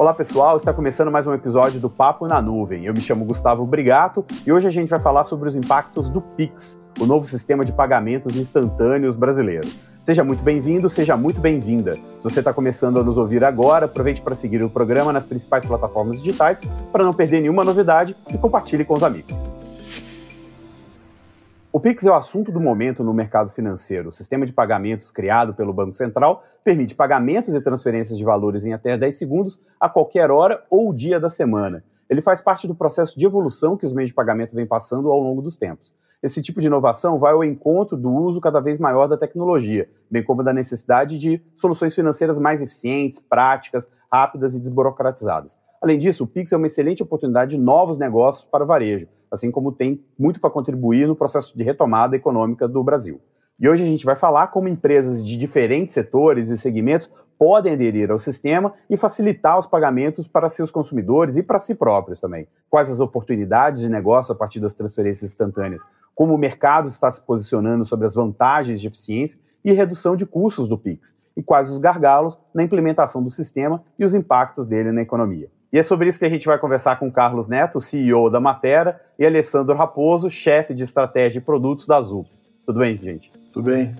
Olá pessoal, está começando mais um episódio do Papo na Nuvem. Eu me chamo Gustavo Brigato e hoje a gente vai falar sobre os impactos do Pix, o novo sistema de pagamentos instantâneos brasileiro. Seja muito bem-vindo, seja muito bem-vinda. Se você está começando a nos ouvir agora, aproveite para seguir o programa nas principais plataformas digitais para não perder nenhuma novidade e compartilhe com os amigos. O Pix é o assunto do momento no mercado financeiro. O sistema de pagamentos criado pelo Banco Central permite pagamentos e transferências de valores em até 10 segundos a qualquer hora ou dia da semana. Ele faz parte do processo de evolução que os meios de pagamento vêm passando ao longo dos tempos. Esse tipo de inovação vai ao encontro do uso cada vez maior da tecnologia, bem como da necessidade de soluções financeiras mais eficientes, práticas, rápidas e desburocratizadas. Além disso, o Pix é uma excelente oportunidade de novos negócios para o varejo, assim como tem muito para contribuir no processo de retomada econômica do Brasil. E hoje a gente vai falar como empresas de diferentes setores e segmentos podem aderir ao sistema e facilitar os pagamentos para seus consumidores e para si próprios também. Quais as oportunidades de negócio a partir das transferências instantâneas, como o mercado está se posicionando sobre as vantagens de eficiência e redução de custos do Pix, e quais os gargalos na implementação do sistema e os impactos dele na economia. E é sobre isso que a gente vai conversar com Carlos Neto, CEO da Matera, e Alessandro Raposo, chefe de estratégia e produtos da Azul. Tudo bem, gente? Tudo bem.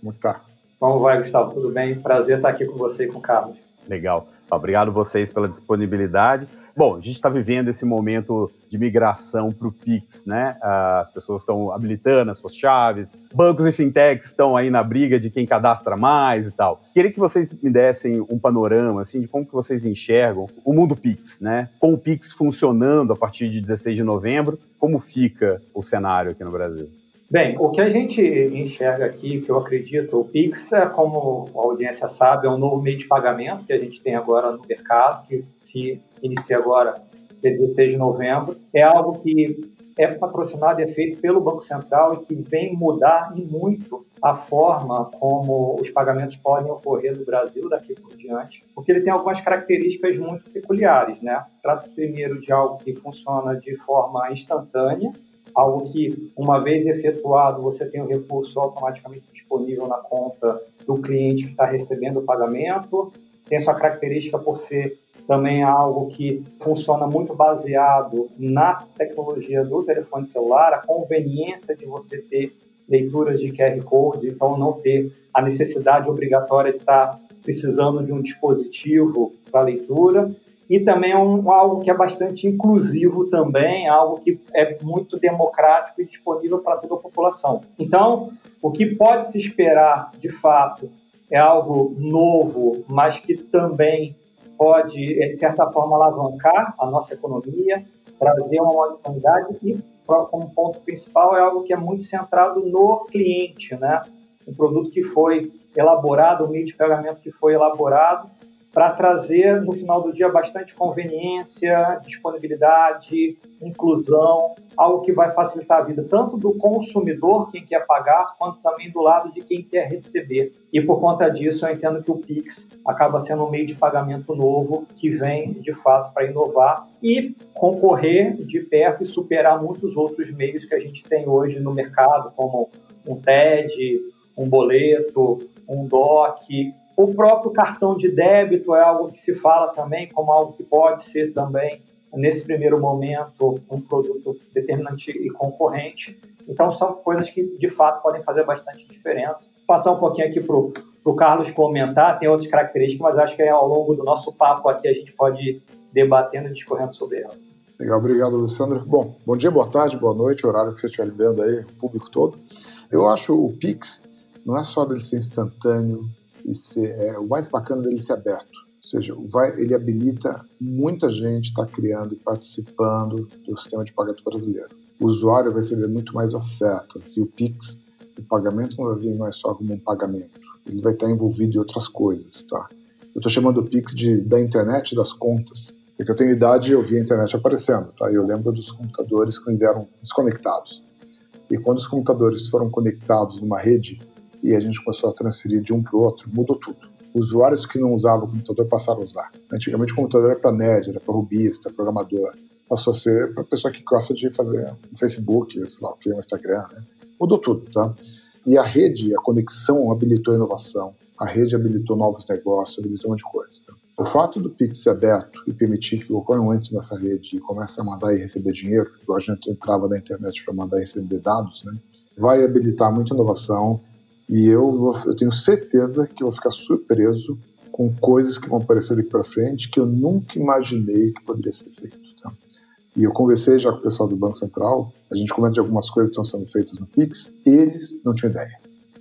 Como está? Como vai, Gustavo? Tudo bem? Prazer estar aqui com você e com o Carlos. Legal. Obrigado vocês pela disponibilidade. Bom, a gente está vivendo esse momento de migração para o Pix, né? As pessoas estão habilitando as suas chaves, bancos e fintechs estão aí na briga de quem cadastra mais e tal. Queria que vocês me dessem um panorama, assim, de como que vocês enxergam o mundo Pix, né? Com o Pix funcionando a partir de 16 de novembro, como fica o cenário aqui no Brasil? Bem, o que a gente enxerga aqui, que eu acredito, o Pix, é, como a audiência sabe, é um novo meio de pagamento que a gente tem agora no mercado, que se inicia agora dia 16 de novembro. É algo que é patrocinado e é feito pelo Banco Central e que vem mudar e muito a forma como os pagamentos podem ocorrer no Brasil daqui por diante, porque ele tem algumas características muito peculiares, né? Trata-se primeiro de algo que funciona de forma instantânea, algo que, uma vez efetuado, você tem o recurso automaticamente disponível na conta do cliente que está recebendo o pagamento. Tem sua característica por ser também algo que funciona muito baseado na tecnologia do telefone celular, a conveniência de você ter leituras de QR Codes, então não ter a necessidade obrigatória de estar precisando de um dispositivo para leitura e também é um, algo que é bastante inclusivo também, algo que é muito democrático e disponível para toda a população. Então, o que pode se esperar, de fato, é algo novo, mas que também pode, de certa forma, alavancar a nossa economia, trazer uma oportunidade e, como ponto principal, é algo que é muito centrado no cliente, né? Um produto que foi elaborado, um meio de pagamento que foi elaborado para trazer no final do dia bastante conveniência, disponibilidade, inclusão, algo que vai facilitar a vida tanto do consumidor, quem quer pagar, quanto também do lado de quem quer receber. E por conta disso, eu entendo que o Pix acaba sendo um meio de pagamento novo que vem de fato para inovar e concorrer de perto e superar muitos outros meios que a gente tem hoje no mercado, como um TED, um boleto, um DOC, o próprio cartão de débito é algo que se fala também como algo que pode ser também, nesse primeiro momento, um produto determinante e concorrente. Então, são coisas que, de fato, podem fazer bastante diferença. Vou passar um pouquinho aqui para o Carlos comentar, tem outras características, mas acho que ao longo do nosso papo aqui a gente pode ir debatendo e discorrendo sobre elas. Legal, obrigado, Alessandro. Bom, bom dia, boa tarde, boa noite, horário que você estiver vendo aí, o público todo. Eu acho o Pix, não é só dele ser instantâneo, e ser, é, o mais bacana dele ser aberto. Ou seja, vai, ele habilita muita gente estar tá criando e participando do sistema de pagamento brasileiro. O usuário vai receber muito mais ofertas e o Pix, o pagamento não vai vir mais só como um pagamento, ele vai estar envolvido em outras coisas, tá? Eu estou chamando o Pix de da internet das contas, porque eu tenho idade e eu vi a internet aparecendo, tá? Eu lembro dos computadores quando eram desconectados. E quando os computadores foram conectados numa rede, e a gente começou a transferir de um para o outro, mudou tudo. Usuários que não usavam o computador passaram a usar. Antigamente o computador era para nerd, era para rubista, programador. Passou a ser para pessoa que gosta de fazer um Facebook, sei lá o que, um Instagram, né? Mudou tudo, tá? E a rede, a conexão habilitou a inovação, a rede habilitou novos negócios, habilitou um monte de coisa. Tá? O fato do Pix ser aberto e permitir que qualquer um entre nessa rede e comece a mandar e receber dinheiro, igual a gente entrava na internet para mandar e receber dados, né, vai habilitar muita inovação e eu, vou, eu tenho certeza que vou ficar surpreso com coisas que vão aparecer daqui para frente que eu nunca imaginei que poderia ser feito. Tá? E eu conversei já com o pessoal do Banco Central, a gente comenta de algumas coisas que estão sendo feitas no Pix, eles não tinham ideia.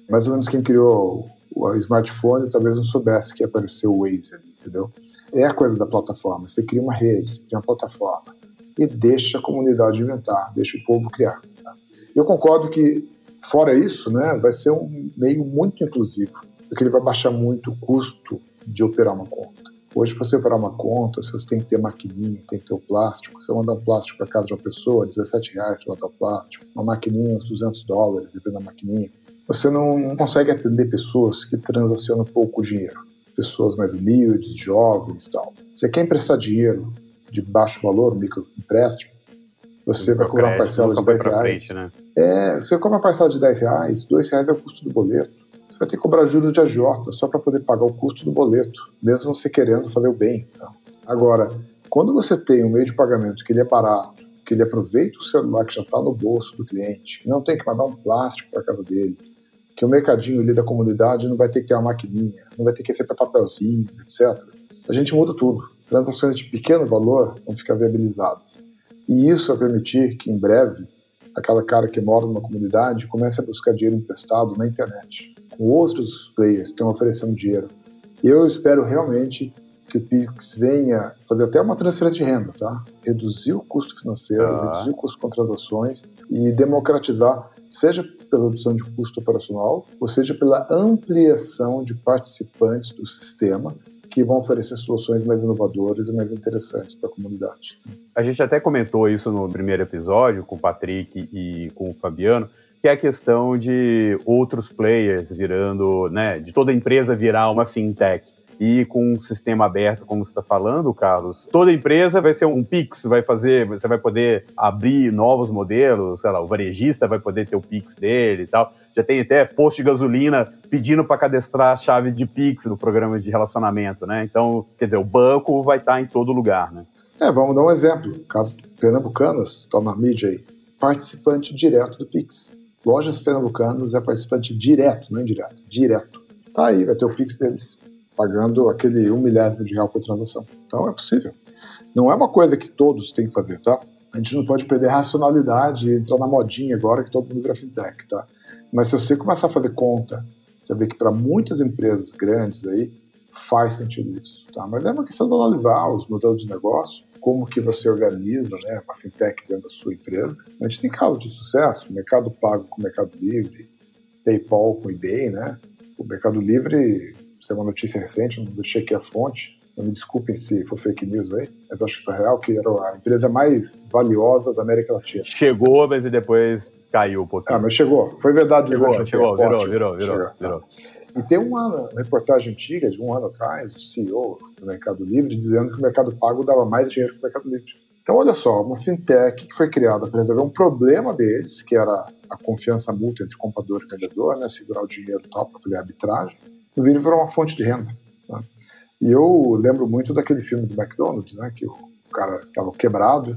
Mais ou menos quem criou o smartphone talvez não soubesse que ia aparecer o Waze ali, entendeu? É a coisa da plataforma. Você cria uma rede, você cria uma plataforma e deixa a comunidade inventar, deixa o povo criar. Tá? Eu concordo que, fora isso, né, vai ser um meio muito inclusivo, porque ele vai baixar muito o custo de operar uma conta. Hoje, para você operar uma conta, se você tem que ter maquininha, tem que ter o plástico, você mandar um plástico para casa de uma pessoa, 17 reais para mandar o plástico, uma maquininha, uns 200 dólares, dependendo da maquininha. Você não consegue atender pessoas que transacionam pouco dinheiro, pessoas mais humildes, jovens e tal. Você quer emprestar dinheiro de baixo valor, microempréstimo, você vai cobrar uma parcela de 10 reais. Frente, né? É, você cobra uma parcela de 10 reais, 2 reais é o custo do boleto você vai ter que cobrar juros de agiota só para poder pagar o custo do boleto, mesmo você querendo fazer o bem. Tá? Agora, quando você tem um meio de pagamento que ele é barato, que ele aproveita o celular que já está no bolso do cliente, que não tem que mandar um plástico para casa dele, que o mercadinho ali da comunidade não vai ter que ter uma maquininha, não vai ter que receber papelzinho, etc. A gente muda tudo. Transações de pequeno valor vão ficar viabilizadas. E isso vai permitir que, em breve, aquela cara que mora numa comunidade comece a buscar dinheiro emprestado na internet com outros players que estão oferecendo dinheiro. Eu espero realmente que o Pix venha fazer até uma transferência de renda, tá? Reduzir o custo financeiro, ah. reduzir o custo de contratações e democratizar, seja pela redução de custo operacional, ou seja pela ampliação de participantes do sistema que vão oferecer soluções mais inovadoras e mais interessantes para a comunidade. A gente até comentou isso no primeiro episódio com o Patrick e com o Fabiano, que é a questão de outros players virando, né, de toda empresa virar uma fintech. E com um sistema aberto, como você está falando, Carlos, toda empresa vai ser um Pix, vai fazer, você vai poder abrir novos modelos, sei lá, o varejista vai poder ter o Pix dele e tal. Já tem até posto de gasolina pedindo para cadastrar a chave de Pix no programa de relacionamento, né? Então, quer dizer, o banco vai estar tá em todo lugar, né? É, vamos dar um exemplo. Caso Pernambucanas, está na mídia aí, participante direto do Pix. Lojas Pernambucanas é participante direto, não indireto, direto. Tá aí, vai ter o Pix deles, pagando aquele um milésimo de real por transação. Então é possível. Não é uma coisa que todos têm que fazer, tá? A gente não pode perder a racionalidade e entrar na modinha agora que todo mundo vira fintech, tá? Mas se você começar a fazer conta, você vê que para muitas empresas grandes aí faz sentido isso, tá? Mas é uma questão de analisar os modelos de negócio como que você organiza né, uma fintech dentro da sua empresa. A gente tem casos de sucesso, Mercado Pago com Mercado Livre, PayPal com eBay, né? O Mercado Livre, isso é uma notícia recente, não deixei aqui a fonte, me desculpem se for fake news aí, mas acho que tá real, que era a empresa mais valiosa da América Latina. Chegou, mas depois caiu um pouquinho. Ah, mas chegou. Foi verdade. Chegou, chegou, virou, virou, virou, virou. E tem uma reportagem antiga, de um ano atrás, do CEO do Mercado Livre, dizendo que o Mercado Pago dava mais dinheiro que o Mercado Livre. Então, olha só, uma fintech que foi criada para resolver um problema deles, que era a confiança mútua entre comprador e vendedor, né, segurar o dinheiro tal para fazer arbitragem, virou uma fonte de renda. Tá? E eu lembro muito daquele filme do McDonald's, né, que o cara estava quebrado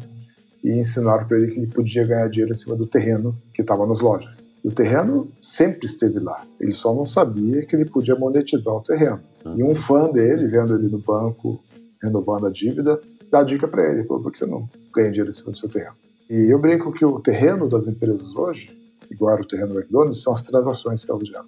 e ensinaram para ele que ele podia ganhar dinheiro em cima do terreno que estava nas lojas. O terreno sempre esteve lá. Ele só não sabia que ele podia monetizar o terreno. Uhum. E um fã dele, vendo ele no banco, renovando a dívida, dá a dica para ele: por que você não ganha dinheiro em cima do seu terreno? E eu brinco que o terreno das empresas hoje, igual o terreno do McDonald's, são as transações que geram.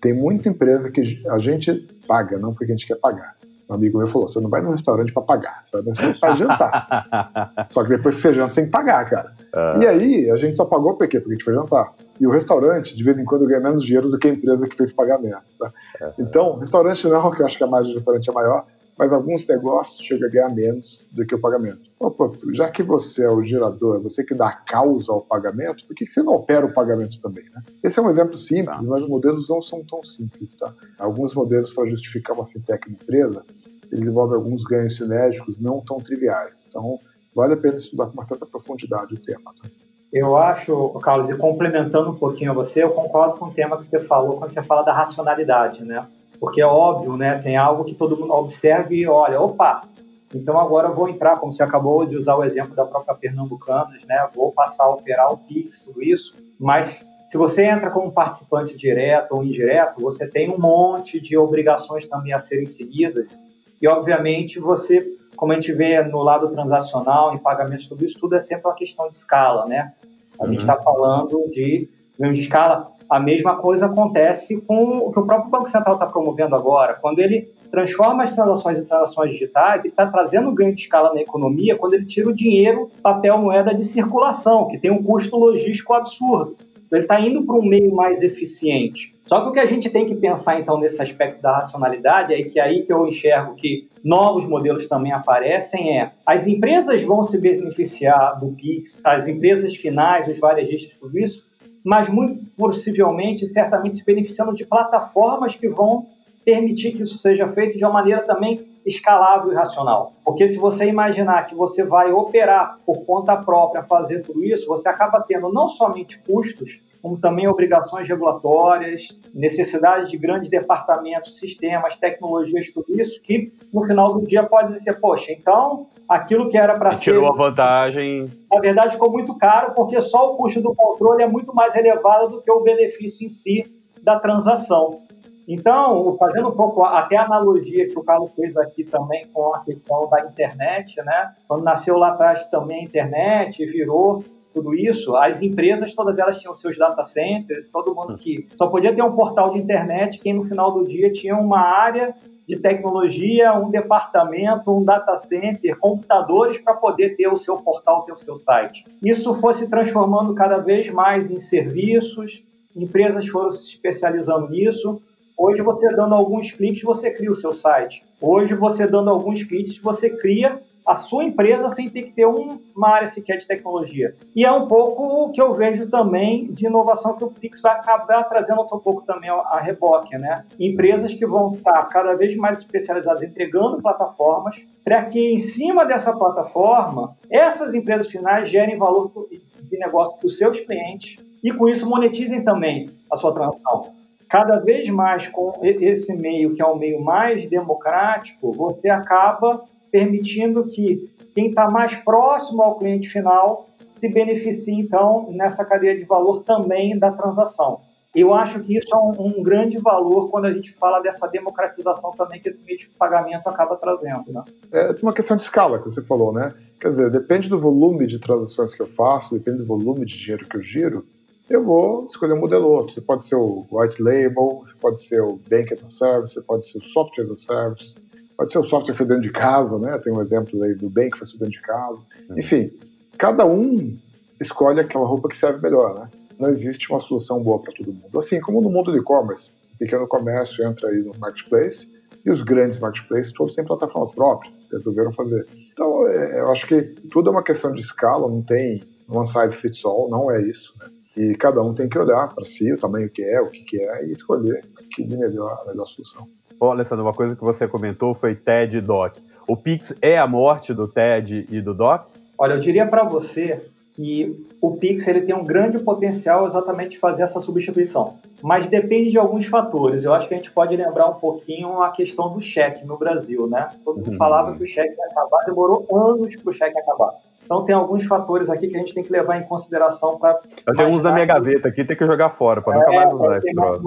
Tem muita empresa que a gente paga, não porque a gente quer pagar. Um amigo meu falou: você não vai no restaurante para pagar, você vai no restaurante para jantar. só que depois que você janta, você tem que pagar, cara. Uhum. E aí, a gente só pagou por quê? Porque a gente foi jantar. E o restaurante, de vez em quando, ganha menos dinheiro do que a empresa que fez pagamentos. Tá? Então, restaurante não, que eu acho que a margem de restaurante é maior, mas alguns negócios chegam a ganhar menos do que o pagamento. Opa, já que você é o gerador, você que dá a causa ao pagamento, por que você não opera o pagamento também? Né? Esse é um exemplo simples, tá. mas os modelos não são tão simples. Tá? Alguns modelos para justificar uma fintech na empresa, eles envolvem alguns ganhos sinérgicos não tão triviais. Então, vale a pena estudar com uma certa profundidade o tema. Tá? Eu acho, Carlos, e complementando um pouquinho a você, eu concordo com o tema que você falou quando você fala da racionalidade, né? Porque é óbvio, né? Tem algo que todo mundo observa e olha, opa, então agora eu vou entrar, como você acabou de usar o exemplo da própria Pernambucanas, né? Vou passar a operar o Pix, tudo isso, mas se você entra como participante direto ou indireto, você tem um monte de obrigações também a serem seguidas e, obviamente, você, como a gente vê no lado transacional, em pagamentos, tudo isso, tudo é sempre uma questão de escala, né? A uhum. gente está falando de, de escala. A mesma coisa acontece com o que o próprio Banco Central está promovendo agora. Quando ele transforma as transações em transações digitais, ele está trazendo ganho de escala na economia quando ele tira o dinheiro, papel, moeda de circulação, que tem um custo logístico absurdo. Então, ele está indo para um meio mais eficiente. Só que o que a gente tem que pensar, então, nesse aspecto da racionalidade, é que aí que eu enxergo que novos modelos também aparecem, é as empresas vão se beneficiar do PIX, as empresas finais, os varejistas, tudo isso, mas muito possivelmente, certamente, se beneficiando de plataformas que vão permitir que isso seja feito de uma maneira também escalável e racional. Porque se você imaginar que você vai operar por conta própria, fazer tudo isso, você acaba tendo não somente custos, como também obrigações regulatórias, necessidade de grandes departamentos, sistemas, tecnologias, tudo isso, que no final do dia pode ser, poxa, então aquilo que era para ser. Tirou a vantagem. Na verdade, ficou muito caro, porque só o custo do controle é muito mais elevado do que o benefício em si da transação. Então, fazendo um pouco até a analogia que o Carlos fez aqui também com a questão da internet, né? Quando nasceu lá atrás também a internet, virou tudo isso, as empresas, todas elas tinham seus data centers, todo mundo que só podia ter um portal de internet, quem no final do dia tinha uma área de tecnologia, um departamento, um data center, computadores para poder ter o seu portal, ter o seu site. Isso foi se transformando cada vez mais em serviços, empresas foram se especializando nisso. Hoje, você dando alguns cliques, você cria o seu site. Hoje, você dando alguns cliques, você cria a sua empresa sem ter que ter um, uma área sequer de tecnologia. E é um pouco o que eu vejo também de inovação que o Pix vai acabar trazendo um pouco também a reboque, né? Empresas que vão estar cada vez mais especializadas entregando plataformas para que em cima dessa plataforma essas empresas finais gerem valor de negócio para os seus clientes e com isso monetizem também a sua transação. Cada vez mais com esse meio que é um meio mais democrático, você acaba permitindo que quem está mais próximo ao cliente final se beneficie, então, nessa cadeia de valor também da transação. Eu acho que isso é um, um, grande valor quando a gente fala dessa democratização também que esse meio de pagamento acaba trazendo. Né? É uma questão de escala que você falou, né? Quer dizer, depende do volume de transações que eu faço, depende do volume de dinheiro que eu giro, eu vou escolher um modelo outro. Você pode ser o white label, você pode ser o bank as a service, você pode ser o software as a service, Pode ser o software feito dentro de casa, né? Tem um exemplo aí do bem que faz tudo dentro de casa. Uhum. Enfim, cada um escolhe aquela roupa que serve melhor, né? Não existe uma solução boa para todo mundo. Assim como no mundo do e-commerce, pequeno comércio entra aí no marketplace e os grandes marketplaces todos têm plataformas próprias, resolveram fazer. Então, é, eu acho que tudo é uma questão de escala, não tem one size fits all, não é isso, né? E cada um tem que olhar para si, o tamanho que é, o que, que é, e escolher que de melhor, a melhor solução. Alessandro, uma coisa que você comentou foi TED e DOC. O Pix é a morte do TED e do DOC? Olha, eu diria para você que o Pix ele tem um grande potencial exatamente de fazer essa substituição. Mas depende de alguns fatores. Eu acho que a gente pode lembrar um pouquinho a questão do cheque no Brasil, né? Todo mundo uhum. falava que o cheque ia acabar, demorou anos para o cheque acabar. Então tem alguns fatores aqui que a gente tem que levar em consideração para. Eu tenho uns na minha gaveta aqui, tem que jogar fora para é, nunca mais usar esse troço.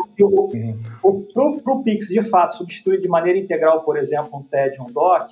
Para o Pix, de fato, substituir de maneira integral, por exemplo, um TED, um DOC,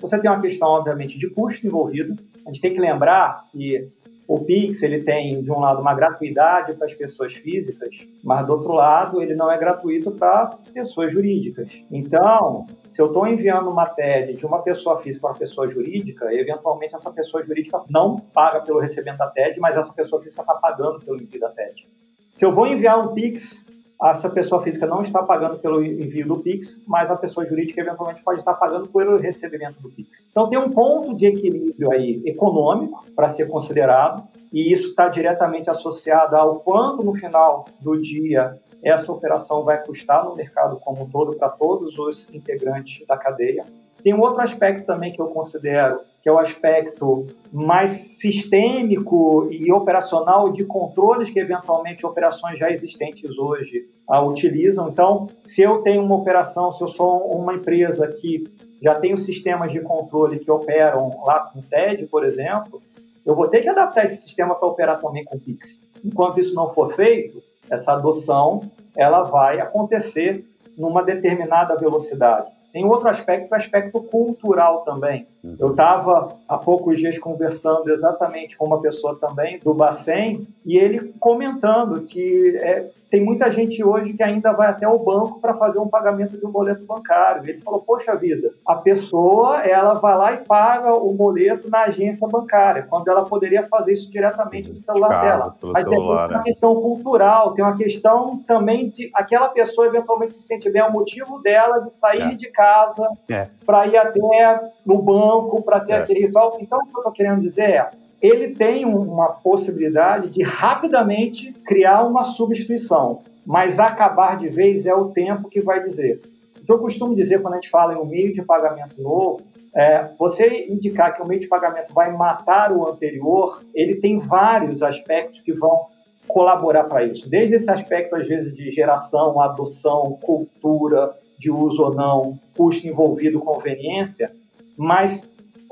você tem uma questão, obviamente, de custo envolvido. A gente tem que lembrar que o Pix ele tem, de um lado, uma gratuidade para as pessoas físicas, mas, do outro lado, ele não é gratuito para pessoas jurídicas. Então, se eu estou enviando uma TED de uma pessoa física para uma pessoa jurídica, eventualmente essa pessoa jurídica não paga pelo recebimento da TED, mas essa pessoa física está pagando pelo envio da TED. Se eu vou enviar um Pix essa pessoa física não está pagando pelo envio do Pix, mas a pessoa jurídica eventualmente pode estar pagando pelo recebimento do Pix. Então tem um ponto de equilíbrio aí econômico para ser considerado, e isso está diretamente associado ao quanto no final do dia essa operação vai custar no mercado como um todo para todos os integrantes da cadeia. Tem um outro aspecto também que eu considero, que é o aspecto mais sistêmico e operacional de controles que eventualmente operações já existentes hoje utilizam. Então, se eu tenho uma operação, se eu sou uma empresa que já tem os sistemas de controle que operam lá com TED, por exemplo, eu vou ter que adaptar esse sistema para operar também com Pix. Enquanto isso não for feito, essa adoção ela vai acontecer numa determinada velocidade. Tem outro aspecto, o aspecto cultural também. Eu estava há poucos dias conversando exatamente com uma pessoa também do Bacen e ele comentando que é, tem muita gente hoje que ainda vai até o banco para fazer um pagamento de um boleto bancário. Ele falou: Poxa vida, a pessoa ela vai lá e paga o boleto na agência bancária, quando ela poderia fazer isso diretamente no celular casa, dela. Mas tem uma questão cultural, tem uma questão também de aquela pessoa eventualmente se sente bem, é o motivo dela de sair é. de casa é. para ir até no banco, para ter é. aquele ritual. Então, o que eu estou querendo dizer é ele tem uma possibilidade de rapidamente criar uma substituição, mas acabar de vez é o tempo que vai dizer. O que eu costumo dizer quando a gente fala em um meio de pagamento novo, é, você indicar que o meio de pagamento vai matar o anterior, ele tem vários aspectos que vão colaborar para isso. Desde esse aspecto, às vezes, de geração, adoção, cultura, de uso ou não, custo envolvido, conveniência, mas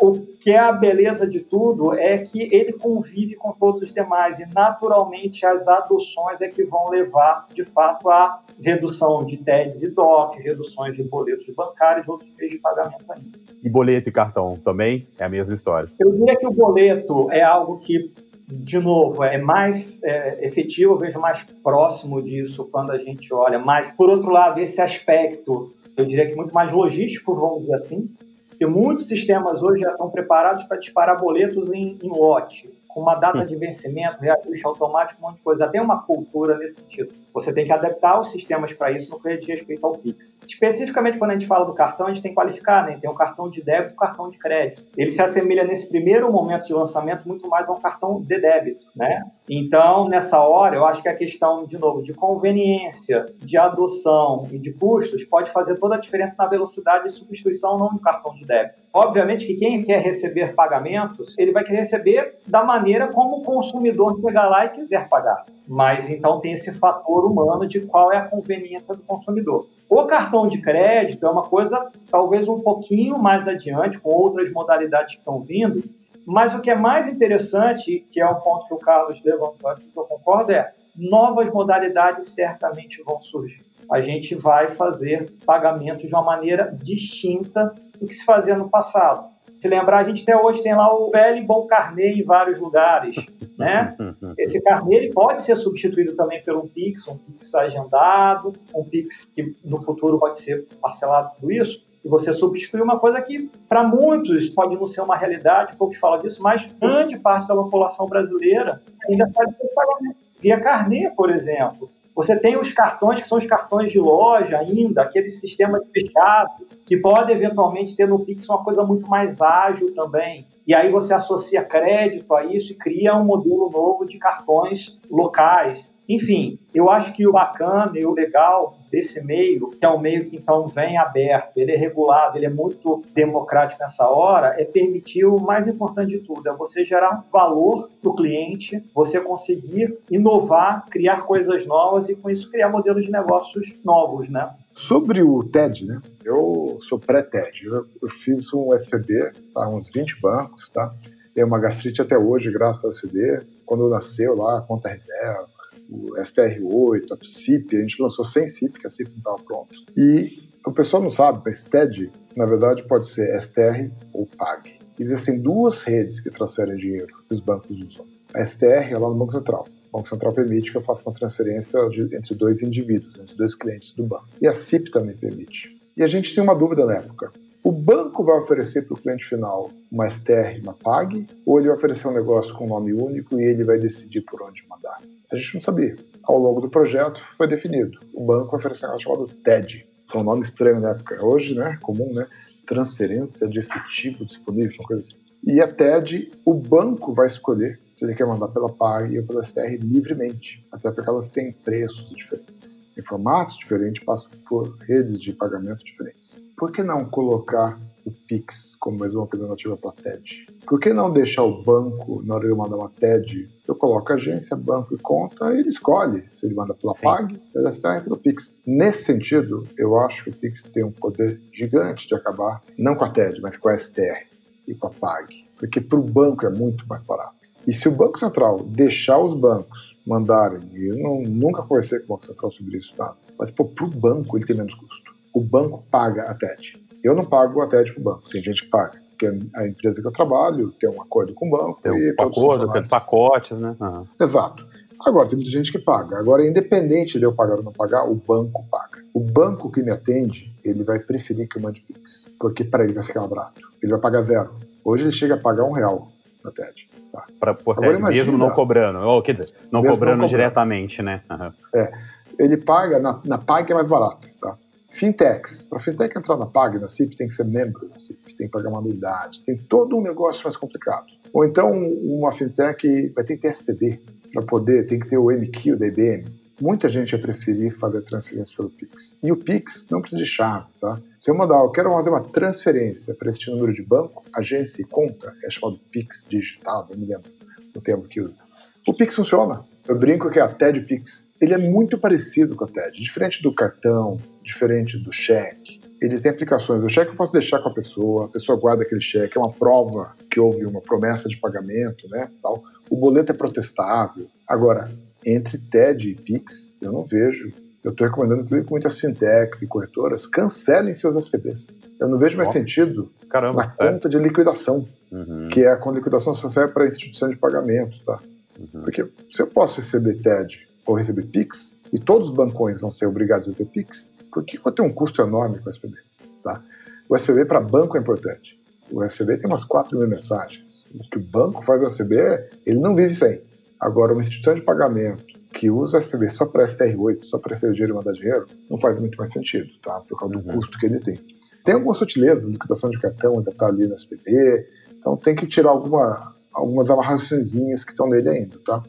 o que é a beleza de tudo é que ele convive com todos os demais e naturalmente as adoções é que vão levar de fato à redução de TEDs e DOC, reduções de boletos bancários e outros meios de pagamento ainda. E boleto e cartão também é a mesma história? Eu diria que o boleto é algo que de novo, é mais é, efetivo, eu vejo mais próximo disso quando a gente olha. Mas, por outro lado, esse aspecto, eu diria que muito mais logístico, vamos dizer assim, porque muitos sistemas hoje já estão preparados para disparar boletos em, em lote com uma data de vencimento, reajuste automático, um monte de coisa. Até uma cultura nesse sentido. Você tem que adaptar os sistemas para isso no que diz respeito ao Pix. Especificamente quando a gente fala do cartão, a gente tem que qualificar, né? Tem o cartão de débito e o cartão de crédito. Ele se assemelha nesse primeiro momento de lançamento muito mais a um cartão de débito, né? Então, nessa hora, eu acho que a questão, de novo, de conveniência, de adoção e de custos pode fazer toda a diferença na velocidade de substituição não do cartão de débito. Obviamente que quem quer receber pagamentos, ele vai querer receber da maneira como o consumidor chegar lá e quiser pagar. Mas então tem esse fator humano de qual é a conveniência do consumidor. O cartão de crédito é uma coisa talvez um pouquinho mais adiante, com outras modalidades que estão vindo, mas o que é mais interessante, que é um ponto que o Carlos levantou aqui, que eu concordo, é novas modalidades certamente vão surgir. A gente vai fazer pagamentos de uma maneira distinta do que se fazia no passado. Se lembrar, a gente até hoje tem lá o velho e bom carnê em vários lugares, né? Esse carnê pode ser substituído também por um Pix, um Pix agendado, um Pix que no futuro pode ser parcelado tudo isso, e você substitui uma coisa que para muitos pode não ser uma realidade, poucos falam disso, mas grande parte da população brasileira ainda faz pagamento via carnê, por exemplo. Você tem os cartões que são os cartões de loja ainda, aquele sistema fechado, que pode eventualmente ter no Pix uma coisa muito mais ágil também. E aí você associa crédito a isso e cria um modelo novo de cartões locais. Enfim, eu acho que o bacana e o legal desse meio, que é um meio que então vem aberto, ele é regulado, ele é muito democrático nessa hora, é permitir o mais importante de tudo, é você gerar valor para o cliente, você conseguir inovar, criar coisas novas e com isso criar modelos de negócios novos, né? Sobre o TED, né? Eu sou pré-TED. Eu, fiz um SPB para uns 20 bancos, tá? Tenho uma gastrite até hoje, graças ao SPB. Quando nasceu lá, conta reserva, o STR8, a CIP, a gente lançou sem CIP, que a CIP não estava pronto. E o pessoal não sabe, mas TED, na verdade, pode ser STR ou PAG. Existem duas redes que transferem dinheiro que os bancos usam. A STR é lá no Banco Central. O Banco Central permite que eu faça uma transferência de, entre dois indivíduos, entre dois clientes do banco. E a CIP também permite. E a gente tem uma dúvida na época. O banco vai oferecer para o cliente final uma STR, uma PAG, ou ele vai oferecer um negócio com nome único e ele vai decidir por onde mandar? A gente não sabia. Ao longo do projeto foi definido. O banco vai oferecer um negócio chamado TED. Foi um nome estranho na época. Hoje, né, comum, né? Transferência de efetivo disponível, uma coisa assim. E a TED, o banco vai escolher se ele quer mandar pela PAG ou pela STR livremente, até porque elas têm preços diferentes. Em formatos diferentes, passam por redes de pagamento diferentes por que não colocar o Pix como mais uma alternativa para a TED? Por que não deixar o banco, na hora de mandar uma TED, eu coloco agência, banco e conta, e ele escolhe se ele manda pela Sim. PAG, pela STR pelo Pix. Nesse sentido, eu acho que o Pix tem um poder gigante de acabar, não com a TED, mas com a STR e com a PAG, porque para o banco é muito mais barato. E se o Banco Central deixar os bancos mandarem, e eu não, nunca conversei com o Banco Central sobre isso, tá? mas para o banco ele tem menos custo. O banco paga a TED. Eu não pago a TED para o banco, tem gente que paga. Porque a empresa que eu trabalho tem um acordo com o banco. Tem um acordo, tem pacotes, né? Uhum. Exato. Agora, tem muita gente que paga. Agora, independente de eu pagar ou não pagar, o banco paga. O banco que me atende, ele vai preferir que eu mande Pix, porque para ele vai ficar barato. Ele vai pagar zero. Hoje ele chega a pagar um real na TED. Tá? Para por TED, imagina, mesmo não cobrando. Ou, quer dizer, não cobrando, não cobrando diretamente, né? Uhum. É. Ele paga, na, na PAG é mais barato, tá? Fintechs. Para fintech entrar na PAG, na CIP, tem que ser membro da CIP, tem que pagar uma anuidade, tem todo um negócio mais complicado. Ou então, uma fintech vai ter que ter SPB para poder, tem que ter o MQ da IBM. Muita gente vai preferir fazer transferência pelo Pix. E o Pix não precisa de chave, tá? Se eu mandar, eu quero fazer uma transferência para este número de banco, agência e conta, é chamado Pix digital, não me lembro o termo que usa. O Pix funciona. Eu brinco que é a TED Pix. Ele é muito parecido com a TED, diferente do cartão, diferente do cheque. Ele tem aplicações. O cheque eu posso deixar com a pessoa, a pessoa guarda aquele cheque, é uma prova que houve uma promessa de pagamento, né? Tal. O boleto é protestável. Agora, entre TED e Pix, eu não vejo. Eu estou recomendando, inclusive, que muitas fintechs e corretoras cancelem seus SPBs. Eu não vejo mais sentido Caramba, na é. conta de liquidação, uhum. que é a liquidação só serve para instituição de pagamento, tá? Uhum. Porque se eu posso receber TED ou receber PIX, e todos os bancões vão ser obrigados a ter PIX, por que vai ter um custo enorme com o SPB? Tá? O SPB para banco é importante. O SPB tem umas 4 mil mensagens. O que o banco faz no SPB, ele não vive sem. Agora, uma instituição de pagamento que usa o SPB só para STR8, só para receber dinheiro e mandar dinheiro, não faz muito mais sentido, tá? Por causa do uhum. custo que ele tem. Tem algumas sutilezas, liquidação de cartão ainda está ali no SPB, então tem que tirar alguma, algumas amarrações que estão nele ainda, tá?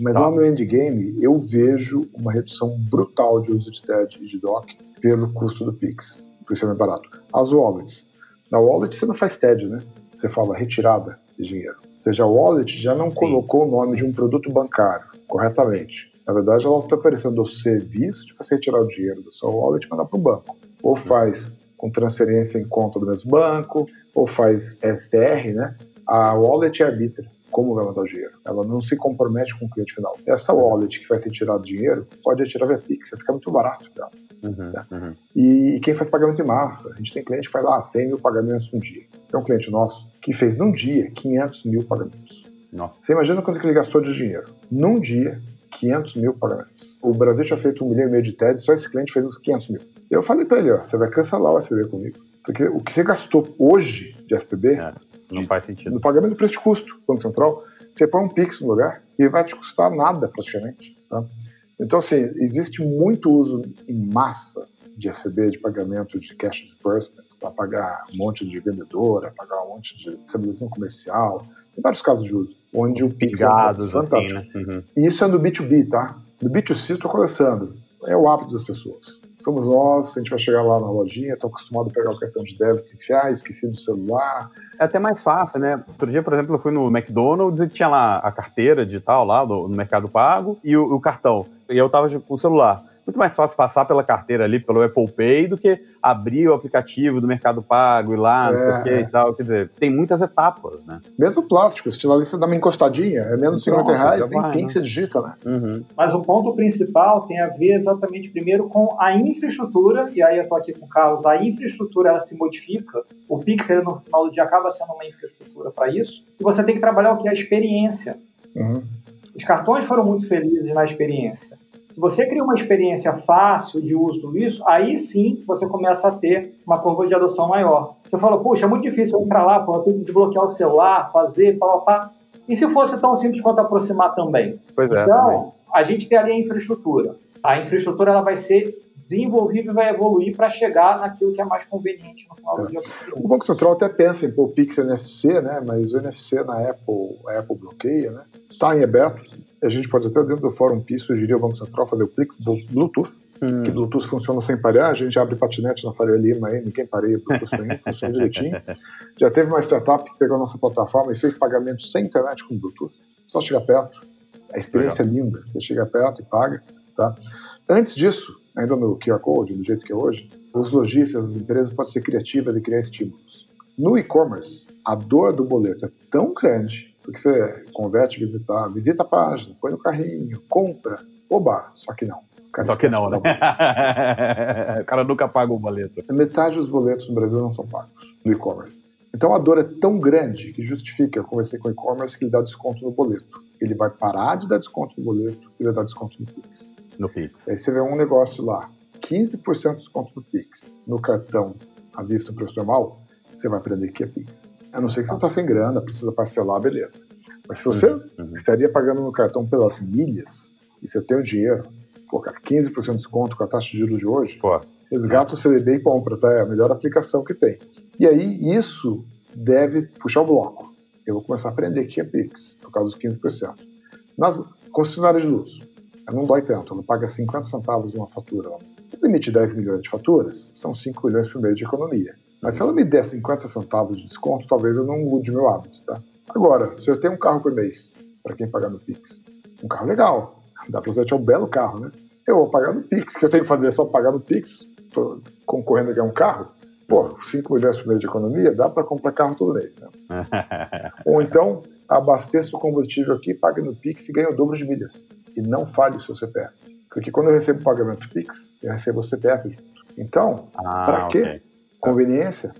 Mas tá. lá no endgame, eu vejo uma redução brutal de uso de TED e de DOC pelo custo do Pix, por isso é mais barato. As wallets. Na wallet você não faz TED, né? Você fala retirada de dinheiro. Ou seja, a wallet já não Sim. colocou o nome de um produto bancário corretamente. Na verdade, ela está oferecendo o serviço de você retirar o dinheiro da sua wallet e mandar para o banco. Ou faz com transferência em conta do mesmo banco, ou faz STR, né? A wallet é arbitra como vai mandar o dinheiro. Ela não se compromete com o cliente final. Essa wallet que vai ser tirado dinheiro pode retirar via Pix, vai ficar muito barato para Uhum, né? uhum. E, quem faz pagamento em massa? A gente tem cliente que faz lá 100 mil pagamentos num dia. Tem um cliente nosso que fez num dia 500 mil pagamentos. Nossa. Você imagina quanto que ele gastou de dinheiro? Num dia, 500 mil pagamentos. O Brasil tinha feito um milhão e meio de TED, só esse cliente fez uns 500 mil. Eu falei para ele, ó, você vai cancelar o SPB comigo. Porque o que você gastou hoje de SPB, é, não faz sentido. No pagamento do preço de custo, Banco Central, você põe um Pix no lugar e vai te custar nada praticamente. Tá? Então, assim, existe muito uso em massa de SPB, de pagamento de cash disbursement, para pagar um monte de vendedora, pagar um monte de estabelecimento comercial. Tem vários casos de uso, onde o Pix é fantástico. Assim, né? uhum. E isso é no B2B, tá? No B2C, estou conversando. É o hábito das pessoas. Somos nós, a gente vai chegar lá na lojinha, estou acostumado a pegar o cartão de débito enfiar, esqueci do celular. É até mais fácil, né? Outro dia, por exemplo, eu fui no McDonald's e tinha lá a carteira digital lá no Mercado Pago e o, o cartão. E eu tava com o celular muito mais fácil passar pela carteira ali, pelo Apple Pay, do que abrir o aplicativo do Mercado Pago e lá, não é, sei o que e tal. Quer dizer, tem muitas etapas, né? Mesmo plástico, se tiver ali, você dá uma encostadinha, é menos de 50 reais, tem quem né? você digita, né? Uhum. Mas o ponto principal tem a ver exatamente primeiro com a infraestrutura, e aí eu tô aqui com o Carlos, a infraestrutura ela se modifica, o Pixel no final do dia acaba sendo uma infraestrutura para isso, e você tem que trabalhar o que? A experiência. Uhum. Os cartões foram muito felizes na experiência. Se você cria uma experiência fácil de uso disso, aí sim você começa a ter uma curva de adoção maior. Você fala, puxa, é muito difícil eu entrar lá, pô, que desbloquear o celular, fazer, pá, pá, E se fosse tão simples quanto aproximar também? Pois é. Então, também. a gente tem ali a infraestrutura. A infraestrutura ela vai ser desenvolvida e vai evoluir para chegar naquilo que é mais conveniente no final é. do dia. O Banco Central até pensa em pôr o Pix NFC, né? Mas o NFC na Apple, a Apple bloqueia, né? Está em aberto, a gente pode até dentro do Fórum PIS sugerir ao Banco Central fazer o Pix Bluetooth, Hum. Que Bluetooth funciona sem parear, a gente abre patinete na Faria Lima aí, ninguém pareia Bluetooth nenhum, funciona direitinho. Já teve uma startup que pegou a nossa plataforma e fez pagamento sem internet com Bluetooth. Só chegar perto. A experiência Legal. é linda. Você chega perto e paga. Tá? Antes disso, ainda no QR Code, do jeito que é hoje, os lojistas, as empresas podem ser criativas e criar estímulos. No e-commerce, a dor do boleto é tão grande, porque você converte, visitar, visita a página, põe no carrinho, compra, oba, só que não. Só que não, né? o cara nunca paga o boleto. Metade dos boletos no Brasil não são pagos no e-commerce. Então a dor é tão grande que justifica, eu conversei com o e-commerce, que ele dá desconto no boleto. Ele vai parar de dar desconto no boleto e vai dar desconto no Pix. No Pix. Aí você vê um negócio lá, 15% de desconto no Pix, no cartão à vista no preço normal, você vai aprender que é Pix. A não ser que você está sem grana, precisa parcelar, beleza. Mas se você uhum, uhum. estaria pagando no cartão pelas milhas, e você tem o dinheiro, pô, cara, 15% de desconto com a taxa de juros de hoje, pô. resgata o CDB e compra, tá? É a melhor aplicação que tem. E aí, isso deve puxar o bloco. Eu vou começar a aprender que é Pix, por causa dos 15%. Nas concessionárias de luz, não dói tanto, ela paga 50 centavos de uma fatura. Se limite 10 milhões de faturas, são 5 milhões por mês de economia. Mas se ela me der 50 centavos de desconto, talvez eu não mude meu hábito, tá? Agora, se eu tenho um carro por mês, para quem pagar no Pix, um carro legal, dá para você ter um belo carro, né? Eu vou pagar no Pix, que eu tenho que fazer só pagar no Pix, tô concorrendo a ganhar um carro. Pô, 5 milhões por mês de economia, dá para comprar carro todo mês, né? Ou então, abasteça o combustível aqui, pague no Pix e ganhe o dobro de milhas. E não fale o seu CPF. Porque quando eu recebo o pagamento Pix, eu recebo o CPF junto. Então, ah, para quê? Okay. Conveniência?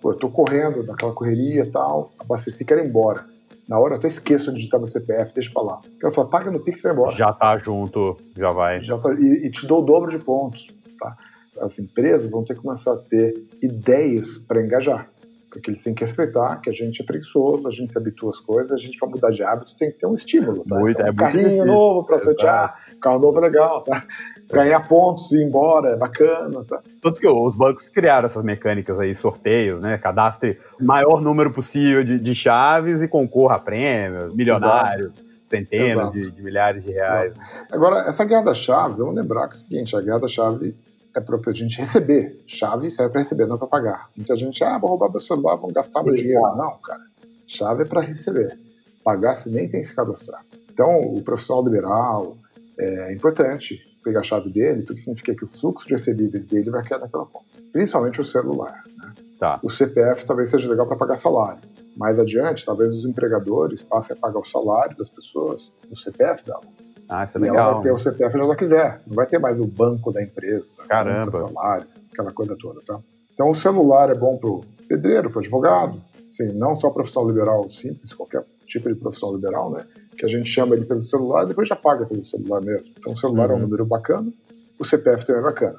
Pô, eu tô correndo naquela correria e tal, abasteci, quero ir embora. Na hora eu até esqueço de digitar meu CPF, deixa pra lá. Quero falar, paga no Pix e vai embora. Já tá junto, já vai. Já tá, e, e te dou o dobro de pontos. Tá? As empresas vão ter que começar a ter ideias para engajar. Porque eles têm que respeitar que a gente é preguiçoso, a gente se habitua às coisas, a gente, para mudar de hábito, tem que ter um estímulo. Tá? Muito, então, é um carrinho muito novo para sortear, carro novo é legal, tá? Ganhar pontos e ir embora, é bacana, tá? Tanto que os bancos criaram essas mecânicas aí, sorteios, né? Cadastre maior número possível de, de chaves e concorra a prêmios, milionários. Exato. Centenas de, de, milhares de reais. Agora, essa guerra da chave, vamos lembrar que é o seguinte: a guerra da chave é para a gente receber. Chave serve para receber, não para pagar. Muita gente, ah, vou roubar meu celular, vão gastar meu dinheiro. Não, cara. Chave é para receber. Pagar se nem tem que se cadastrar. Então, o profissional liberal é importante pegar a chave dele, porque significa que o fluxo de recebíveis dele vai cair naquela conta. Principalmente o celular. Né? Tá. O CPF talvez seja legal para pagar salário. Mais adiante, talvez os empregadores passem a pagar o salário das pessoas no CPF dela. Ah, isso é e legal. ela vai ter o CPF onde ela quiser. Não vai ter mais o banco da empresa, Caramba. o salário, aquela coisa toda, tá? Então o celular é bom pro pedreiro, pro advogado, sim, não só profissional liberal simples, qualquer tipo de profissional liberal, né? que a gente chama ele pelo celular e depois já paga pelo celular mesmo. Então o celular uhum. é um uhum. número bacana, o CPF também é bacana.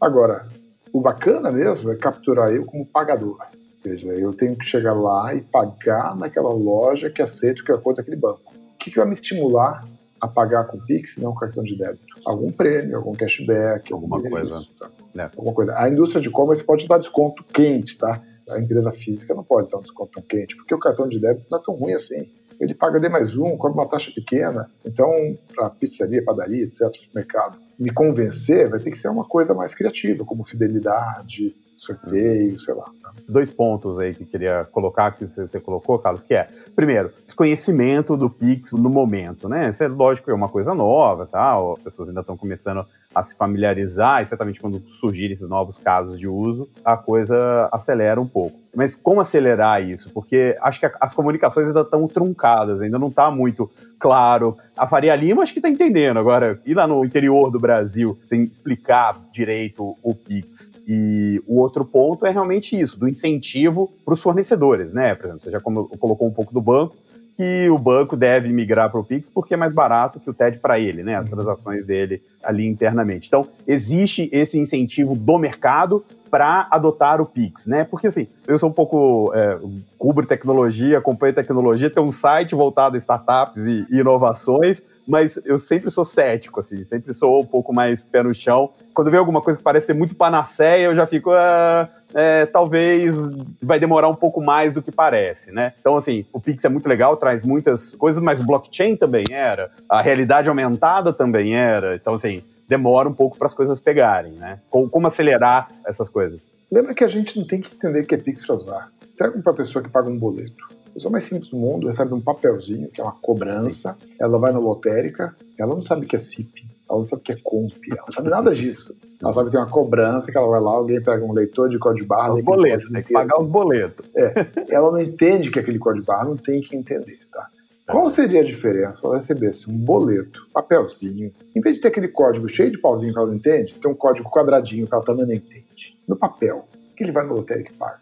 Agora, o bacana mesmo é capturar eu como pagador. Ou seja, eu tenho que chegar lá e pagar naquela loja que aceita o QR Code daquele banco. O que, que vai me estimular a pagar com Pix e não cartão de débito? Algum prêmio, algum cashback, alguma coisa. Tá? É. Alguma coisa. A indústria de e-commerce pode dar desconto quente, tá? A empresa física não pode dar um desconto tão quente, porque o cartão de débito não é tão ruim assim ele paga D mais um, cobra uma taxa pequena. Então, para pizzaria, padaria, etc., mercado, me convencer vai ter que ser uma coisa mais criativa, como fidelidade, sorteio, sei lá. Dois pontos aí que queria colocar, que você colocou, Carlos, que é, primeiro, desconhecimento do Pix no momento, né? Isso é lógico é uma coisa nova, tá? As pessoas ainda estão começando a se familiarizar, e certamente quando surgirem esses novos casos de uso, a coisa acelera um pouco. Mas como acelerar isso? Porque acho que as comunicações ainda estão truncadas, ainda não está muito claro. A Faria Lima acho que está entendendo. Agora, ir lá no interior do Brasil sem explicar direito o Pix. E o outro ponto é realmente isso, do incentivo para os fornecedores, né? Por exemplo, você já colocou um pouco do banco, que o banco deve migrar para o Pix porque é mais barato que o TED para ele, né? As uhum. transações dele ali internamente. Então, existe esse incentivo do mercado para adotar o Pix, né? Porque assim, eu sou um pouco é, cubro tecnologia, acompanho tecnologia, tem um site voltado a startups e, e inovações, mas eu sempre sou cético, assim, sempre sou um pouco mais pé no chão. Quando vem alguma coisa que parece ser muito panaceia, eu já fico, ah, é, talvez vai demorar um pouco mais do que parece, né? Então, assim, o Pix é muito legal, traz muitas coisas, mas o blockchain também era, a realidade aumentada também era. Então, assim, demora um pouco para as coisas pegarem, né? Como, como, acelerar essas coisas? Lembra que a gente não tem que entender que é Pix para usar. Pega uma pessoa que paga um boleto. A pessoa mais simples do mundo recebe um papelzinho, que é uma cobrança, Sim. ela vai na lotérica, ela não sabe o que é CIP, ela não sabe o que é COMP, ela não sabe nada disso. Ela sabe que tem uma cobrança, que ela vai lá, alguém pega um leitor de código de barra... Os boletos, tem que pagar os boletos. É, ela não entende que é aquele código de barra, não tem que entender, tá? Qual seria a diferença? Ela recebesse um boleto, papelzinho, em vez de ter aquele código cheio de pauzinho que ela não entende, tem um código quadradinho que ela também não entende. No papel, que ele vai no lotérica e paga?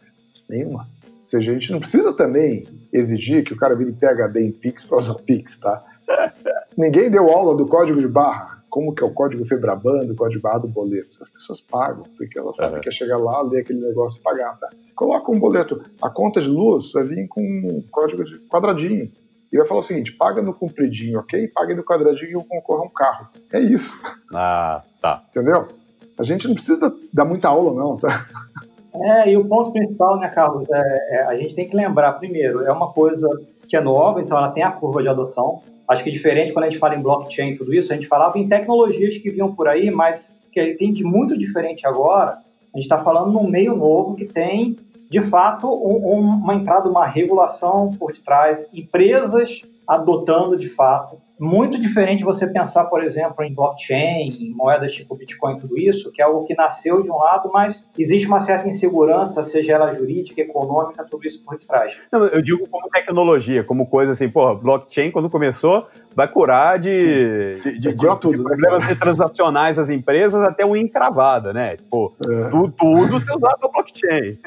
Nenhuma. Ou seja, a gente não precisa também exigir que o cara vire PHD em Pix para usar o Pix, tá? Ninguém deu aula do código de barra, como que é o código Febraban, o código barra do boleto. As pessoas pagam, porque elas sabem que é chegar lá, ler aquele negócio e pagar, tá? Coloca um boleto. A conta de luz vai vir com um código de quadradinho e vai falar o seguinte: paga no compridinho, ok? Paga no quadradinho e concorra a um carro. É isso. Ah, tá. Entendeu? A gente não precisa dar muita aula, não, tá? É, e o ponto principal, né, Carlos, é, é, a gente tem que lembrar, primeiro, é uma coisa que é nova, então ela tem a curva de adoção. Acho que é diferente quando a gente fala em blockchain e tudo isso, a gente falava em tecnologias que vinham por aí, mas que tem de muito diferente agora. A gente está falando num meio novo que tem de fato, um, uma entrada, uma regulação por detrás, empresas adotando de fato muito diferente você pensar, por exemplo, em blockchain, em moedas tipo Bitcoin, tudo isso, que é algo que nasceu de um lado, mas existe uma certa insegurança, seja ela jurídica, econômica, tudo isso por detrás. Não, eu digo como tecnologia, como coisa assim, porra, blockchain, quando começou, vai curar de, de, de, de, tudo, de né, problemas né? transacionais das empresas até uma encravada, né? Tipo, é. tu, tudo você usava blockchain.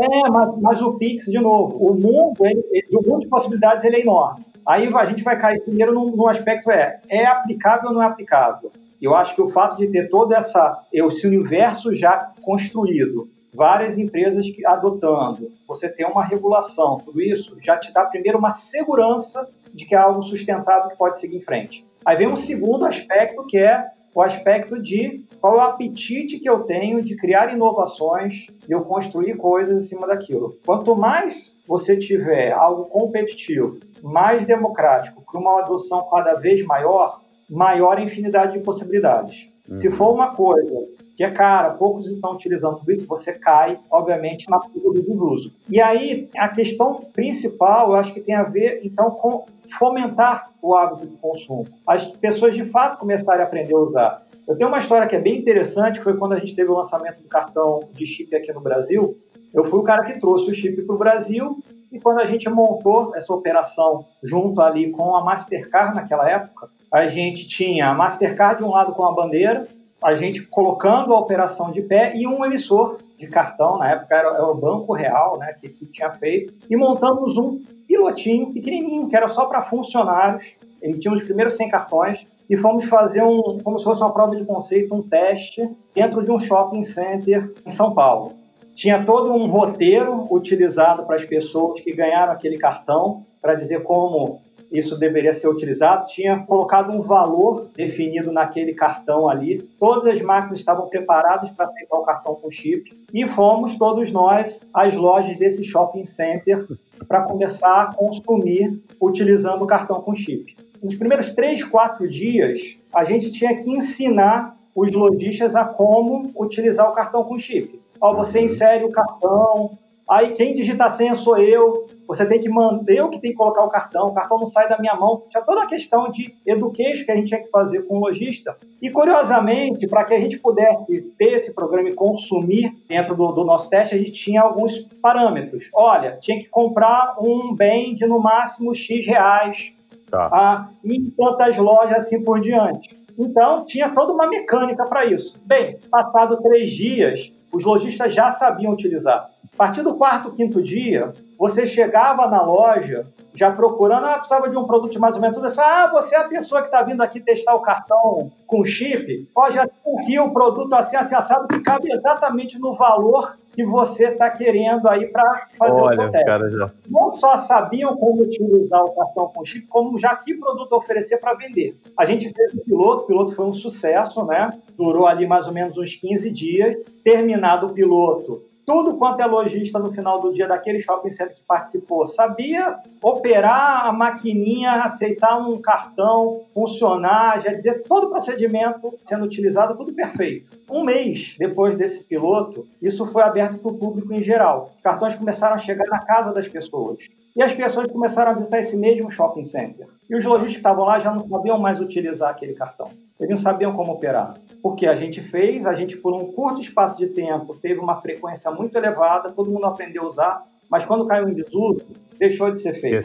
É, mas, mas o Pix, de novo, o mundo, ele, o mundo de possibilidades ele é enorme. Aí a gente vai cair primeiro num, aspecto é, é aplicável ou não é aplicável? Eu acho que o fato de ter todo essa, esse universo já construído, várias empresas que, adotando, você ter uma regulação, tudo isso já te dá primeiro uma segurança de que é algo sustentável que pode seguir em frente. Aí vem um segundo aspecto que é o aspecto de qual é o apetite que eu tenho de criar inovações e eu construir coisas em cima daquilo. Quanto mais você tiver algo competitivo, mais democrático, com uma adoção cada vez maior, maior a infinidade de possibilidades. Uhum. Se for uma coisa que é cara, poucos estão utilizando tudo isso, você cai, obviamente, na curva do desuso. E aí, a questão principal, eu acho que tem a ver, então, com fomentar o hábito de consumo. As pessoas, de fato, começarem a aprender a usar. Eu tenho uma história que é bem interessante, foi quando a gente teve o lançamento do cartão de chip aqui no Brasil. Eu fui o cara que trouxe o chip para o Brasil e quando a gente montou essa operação junto ali com a Mastercard naquela época, a gente tinha a Mastercard de um lado com a bandeira, a gente colocando a operação de pé e um emissor de cartão, na época era, era o Banco Real, né, que, que tinha feito, e montamos um pilotinho pequenininho, que era só para funcionários, ele tinha os primeiros 100 cartões, e fomos fazer um, como se fosse uma prova de conceito, um teste dentro de um shopping center em São Paulo. Tinha todo um roteiro utilizado para as pessoas que ganharam aquele cartão, para dizer como isso deveria ser utilizado, tinha colocado um valor definido naquele cartão ali. Todas as máquinas estavam preparadas para aceitar o cartão com chip e fomos todos nós às lojas desse shopping center para começar a consumir utilizando o cartão com chip. Nos primeiros três, quatro dias, a gente tinha que ensinar os lojistas a como utilizar o cartão com chip. Ó, você uhum. insere o cartão, Aí quem digita a senha sou eu. Você tem que mandar, eu que tenho que colocar o cartão, o cartão não sai da minha mão. Tinha toda a questão de education que a gente tinha que fazer com o lojista. E curiosamente, para que a gente pudesse ter esse programa e consumir dentro do, do, nosso teste, a gente tinha alguns parâmetros. Olha, tinha que comprar um bem de no máximo X reais. Tá. Ah, em tantas lojas assim por diante. Então, tinha toda uma mecânica para isso. Bem, passado três dias, os lojistas já sabiam utilizar. A partir do quarto, quinto dia, você chegava na loja já procurando, ah, precisava de um produto de mais ou menos tudo. Ah, você é a pessoa que está vindo aqui testar o cartão com chip? Ó, já tem um produto assim, assim, assado, que cabe exatamente no valor que você está querendo aí para fazer Olha, o seu teste. Já... Não só sabiam como utilizar o cartão com chip, como já que produto oferecer para vender. A gente fez o piloto, o piloto foi um sucesso, né? Durou ali mais ou menos uns 15 dias. Terminado o piloto, tudo quanto é lojista no final do dia daquele shopping center que participou sabia operar a maquininha, aceitar um cartão, funcionar, já dizer todo o procedimento sendo utilizado, tudo perfeito. Um mês depois desse piloto, isso foi aberto para o público em geral. Cartões começaram a chegar na casa das pessoas. E as pessoas começaram a visitar esse mesmo shopping center. E os lojistas que estavam lá já não sabiam mais utilizar aquele cartão. Eles não sabiam como operar. Porque a gente fez, a gente por um curto espaço de tempo teve uma frequência muito elevada, todo mundo aprendeu a usar, mas quando caiu em desuso, deixou de ser feito.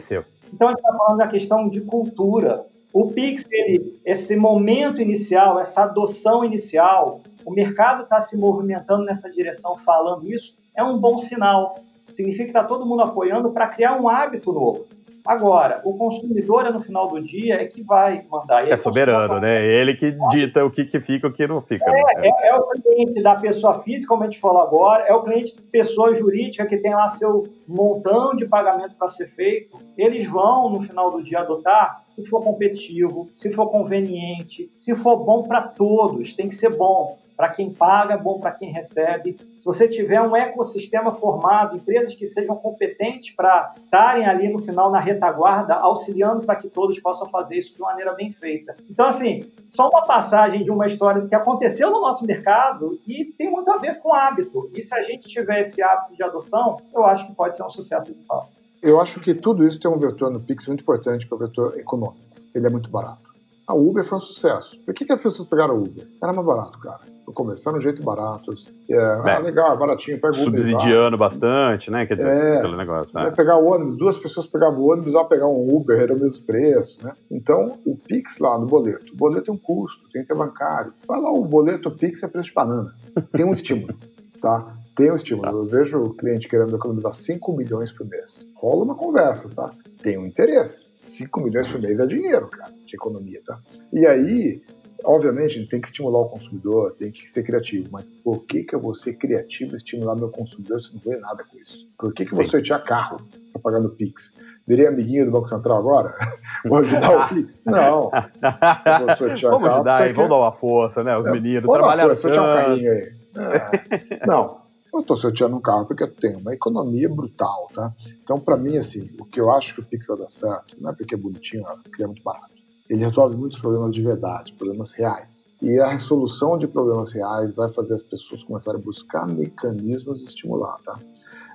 Então a gente está falando da questão de cultura. O Pix, ele, esse momento inicial, essa adoção inicial, o mercado está se movimentando nessa direção, falando isso, é um bom sinal significa que está todo mundo apoiando para criar um hábito novo. Agora, o consumidor, no final do dia, é que vai mandar. É soberano, né? Ele que dita o que, que fica e o que não fica. É, né? é, é, o cliente da pessoa física, como a gente falou agora, é o cliente pessoa jurídica que tem lá seu montão de pagamento para ser feito. Eles vão, no final do dia, adotar se for competitivo, se for conveniente, se for bom para todos, tem que ser bom para quem paga, bom para quem recebe. Você tiver um ecossistema formado, empresas que sejam competentes para estarem ali no final na retaguarda, auxiliando para que todos possam fazer isso de maneira bem feita. Então, assim, só uma passagem de uma história que aconteceu no nosso mercado e tem muito a ver com hábito. E se a gente tiver esse hábito de adoção, eu acho que pode ser um sucesso de fato. Eu acho que tudo isso tem um vetor no Pix muito importante, que é o vetor econômico. Ele é muito barato. A Uber foi um sucesso. Por que, que as pessoas pegaram a Uber? Era mais barato, cara. Começar no jeito barato. É, é, ah, legal, é baratinho, pega o Uber. Subsidiando bastante, né? Quer dizer, é, aquele negócio. Né? Pegar o ônibus, duas pessoas pegavam o ônibus, ao pegar um Uber, era o mesmo preço, né? Então, o Pix lá no boleto. O boleto tem um custo, tem que ter bancário. Vai lá, o boleto, o Pix é preço de banana. Tem um estímulo, tá? Tem um estímulo. Tá. Eu vejo o cliente querendo economizar 5 milhões por mês. Rola uma conversa, tá? Tem um interesse. 5 milhões por mês é dinheiro, cara de economia, tá? E aí, obviamente, a gente tem que estimular o consumidor, tem que ser criativo, mas por que, que eu vou ser criativo e estimular meu consumidor se não ganha nada com isso? Por que, que eu vou sortear carro para pagar no Pix? Virei amiguinho do Banco Central agora? vou ajudar o Pix? Não. vou sortear vamos carro ajudar, porque... vamos dar uma força, né? Os é, meninos trabalhando. Sortear um carrinho aí. É. Não. Eu estou sorteando um carro porque eu tenho uma economia brutal, tá? Então, para mim, assim, o que eu acho que o Pix vai dar certo, não é porque é bonitinho, é porque é muito barato ele resolve muitos problemas de verdade, problemas reais. E a resolução de problemas reais vai fazer as pessoas começarem a buscar mecanismos de estimular, tá?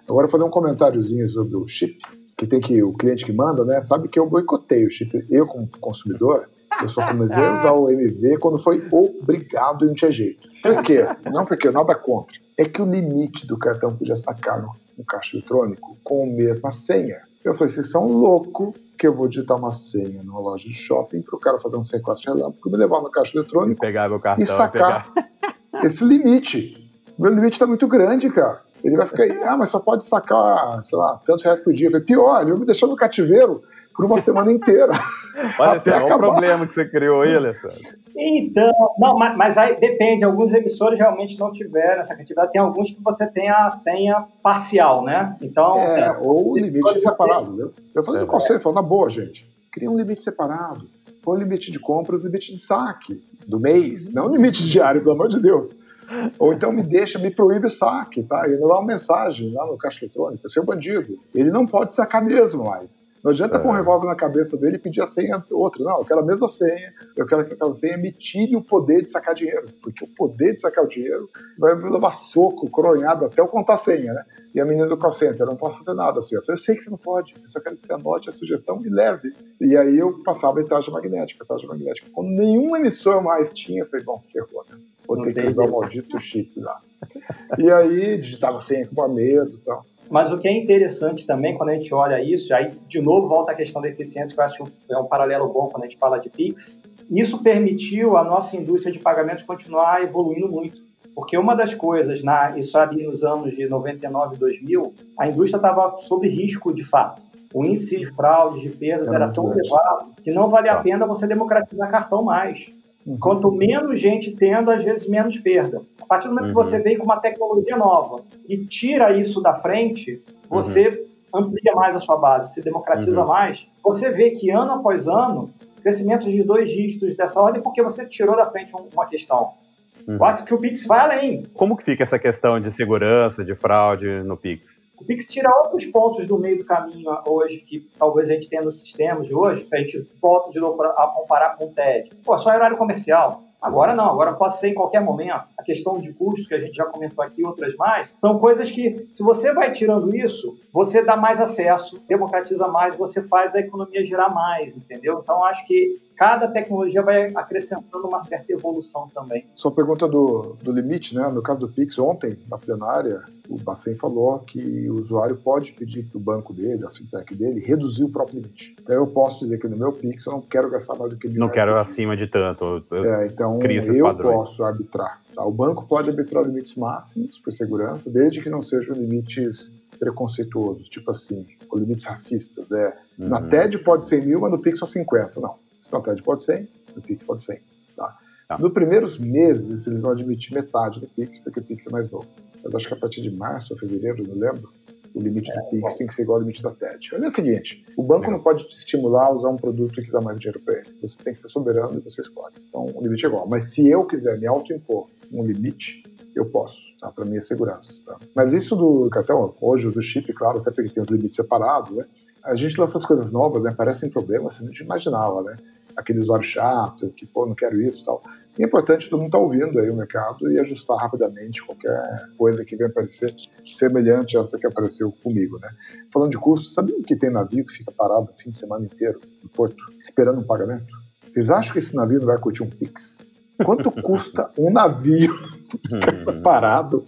Agora, fazer um comentáriozinho sobre o chip, que tem que o cliente que manda, né? Sabe que eu boicotei o chip. Eu, como consumidor, eu só comecei a usar o MV quando foi obrigado e não tinha jeito. Por quê? Não porque nada contra. É que o limite do cartão podia sacar no, no caixa eletrônico com a mesma senha. Eu falei, vocês são loucos que eu vou digitar uma senha numa loja de shopping para o cara fazer um sequestro relâmpago, me levar no caixa eletrônico e, pegar meu cartão, e sacar esse limite. Meu limite está muito grande, cara. Ele vai ficar aí, ah, mas só pode sacar, sei lá, tantos reais por dia. Eu falei, pior, ele vai me deixar no cativeiro por uma semana inteira. Olha, esse é o problema que você criou aí, Alessandro. Então, não, mas, mas, aí depende. Alguns emissores realmente não tiveram essa criatividade. Tem alguns que você tem a senha parcial, né? Então. É, é ou o limite separado. Né? Eu falei é, do conselho, falando na boa, gente. Cria um limite separado. Põe limite de compras, limite de saque do mês, não limite diário, pelo amor de Deus. Ou então me deixa, me proíbe o saque, tá? Ele dá uma mensagem lá no caixa eletrônico, seu bandido. Ele não pode sacar mesmo mais. Não adianta pôr um é. revólver na cabeça dele e pedir a senha outra. Não, eu quero a mesma senha, eu quero que aquela senha me tire o poder de sacar dinheiro. Porque o poder de sacar o dinheiro vai levar soco, coronhado, até eu contar a senha, né? E a menina do call center, eu não posso fazer nada assim. Eu falei, eu sei que você não pode, eu só quero que você anote a sugestão e leve. E aí eu passava em tarja magnética, tarja magnética. Quando nenhum emissor mais tinha, eu falei, bom, ferrou, né? Vou não ter que usar o maldito chip lá. E aí digitava senha com medo e tal. Mas o que é interessante também, quando a gente olha isso, aí de novo volta a questão da eficiência, que eu acho que é um paralelo bom quando a gente fala de PIX, isso permitiu a nossa indústria de pagamentos continuar evoluindo muito. Porque uma das coisas, na, isso ali nos anos de 99 e 2000, a indústria estava sob risco de fato. O índice de fraudes, de perdas era, tão elevado que não valia a tá. pena você democratizar cartão mais. Uhum. Quanto menos gente tendo, às vezes menos perda. A partir do momento uhum. que você vem com uma tecnologia nova e tira isso da frente, você uhum. amplia mais a sua base, se democratiza uhum. mais. Você vê que ano após ano, crescimento de dois dígitos dessa ordem, porque você tirou da frente uma questão. Uhum. Eu acho que o Pix vai além. Como que fica essa questão de segurança, de fraude no Pix? O Pix tira outros pontos do meio do caminho hoje que talvez a gente tenha nos sistemas de hoje, se a gente volta de novo a comparar com o TED. Pô, só horário comercial. Agora não, agora pode ser em qualquer momento. A questão de custo, que a gente já comentou aqui, outras mais, são coisas que, se você vai tirando isso, você dá mais acesso, democratiza mais, você faz a economia girar mais, entendeu? Então, acho que cada tecnologia vai acrescentando uma certa evolução também. Só pergunta do, do limite, né? No caso do Pix, ontem, na plenária, o Bacen falou que o usuário pode pedir para o banco dele, a fintech dele, reduzir o próprio limite. Então eu posso dizer que no meu Pix eu não quero gastar mais do que mil Não quero acima de tanto. Eu é, então eu padrões. posso arbitrar. Tá? O banco pode arbitrar limites máximos por segurança, desde que não sejam limites preconceituosos, tipo assim, ou limites racistas. É, uhum. Na TED pode ser mil, mas no Pix só 50. Não. TED pode 100, no Pix pode 100. Tá? Tá. Nos primeiros meses, eles vão admitir metade do Pix, porque o Pix é mais novo. Mas acho que a partir de março ou fevereiro, não lembro, o limite é, do Pix bom. tem que ser igual ao limite da TED. Mas é o seguinte: o banco não pode te estimular a usar um produto que dá mais dinheiro para ele. Você tem que ser soberano e você escolhe. Então, o limite é igual. Mas se eu quiser me autoimpor um limite, eu posso, tá? Para minha segurança. Tá? Mas isso do cartão, hoje, do chip, claro, até porque tem os limites separados, né? A gente lança as coisas novas, né? Parecem problemas que a gente imaginava, né? aquele usuário chato, que, pô, não quero isso e tal. E é importante todo mundo estar tá ouvindo aí o mercado e ajustar rapidamente qualquer coisa que venha aparecer semelhante a essa que apareceu comigo, né? Falando de custo, sabe que tem navio que fica parado o fim de semana inteiro no porto, esperando um pagamento? Vocês acham que esse navio não vai curtir um Pix? Quanto custa um navio parado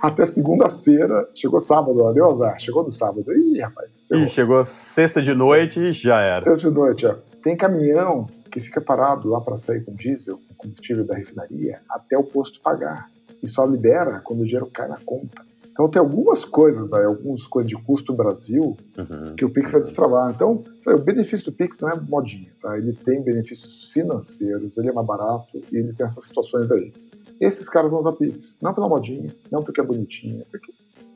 até segunda-feira? Chegou sábado, deu azar. Chegou no sábado. Ih, rapaz. Ih, chegou sexta de noite e já era. Sexta de noite, é. Tem caminhão que fica parado lá para sair com diesel, com combustível da refinaria, até o posto pagar. E só libera quando o dinheiro cai na conta. Então tem algumas coisas, né, algumas coisas de custo Brasil uhum. que o Pix vai destravar. Então, o benefício do Pix não é modinha, tá? Ele tem benefícios financeiros, ele é mais barato e ele tem essas situações aí. Esses caras vão usar Pix, não pela modinha, não porque é bonitinha, porque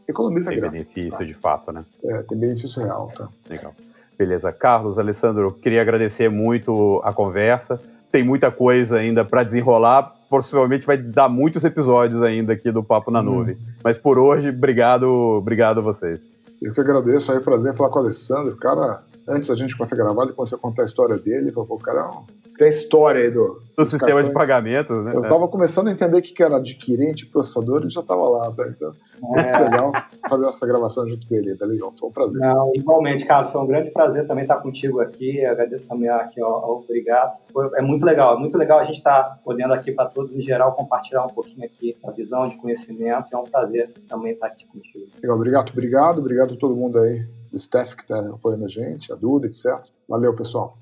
economiza tem grana. Tem benefício tá? de fato, né? É, tem benefício real, tá? Legal. Beleza. Carlos, Alessandro, queria agradecer muito a conversa. Tem muita coisa ainda para desenrolar. Possivelmente vai dar muitos episódios ainda aqui do Papo na hum. Nuvem. Mas por hoje, obrigado, obrigado a vocês. Eu que agradeço, aí prazer falar com o Alessandro. O cara, antes a gente começar a gravar, ele começou a contar a história dele. Falou, o cara tem a história aí do, do sistema cartões. de pagamentos, né? Eu estava é. começando a entender o que era adquirente, processador e já estava lá, tá? Então, é. muito legal fazer essa gravação junto com ele, tá legal? Foi um prazer. Não, igualmente, Carlos, foi um grande prazer também estar contigo aqui. agradeço também aqui ao, ao Obrigado. Foi, é muito legal, é muito legal a gente estar tá podendo aqui para todos em geral compartilhar um pouquinho aqui a visão de conhecimento. É um prazer também estar aqui contigo. Legal, obrigado, obrigado, obrigado a todo mundo aí, do staff que está apoiando a gente, a Duda, etc. Valeu, pessoal.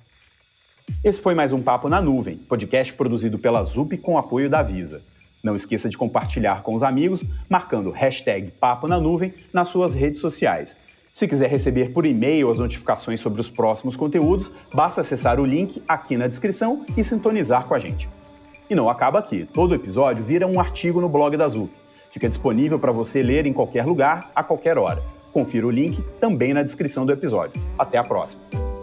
Esse foi mais um Papo na Nuvem, podcast produzido pela ZUP com apoio da Visa. Não esqueça de compartilhar com os amigos, marcando hashtag Papo na Nuvem nas suas redes sociais. Se quiser receber por e-mail as notificações sobre os próximos conteúdos, basta acessar o link aqui na descrição e sintonizar com a gente. E não acaba aqui, todo episódio vira um artigo no blog da ZUP. Fica disponível para você ler em qualquer lugar, a qualquer hora. Confira o link também na descrição do episódio. Até a próxima!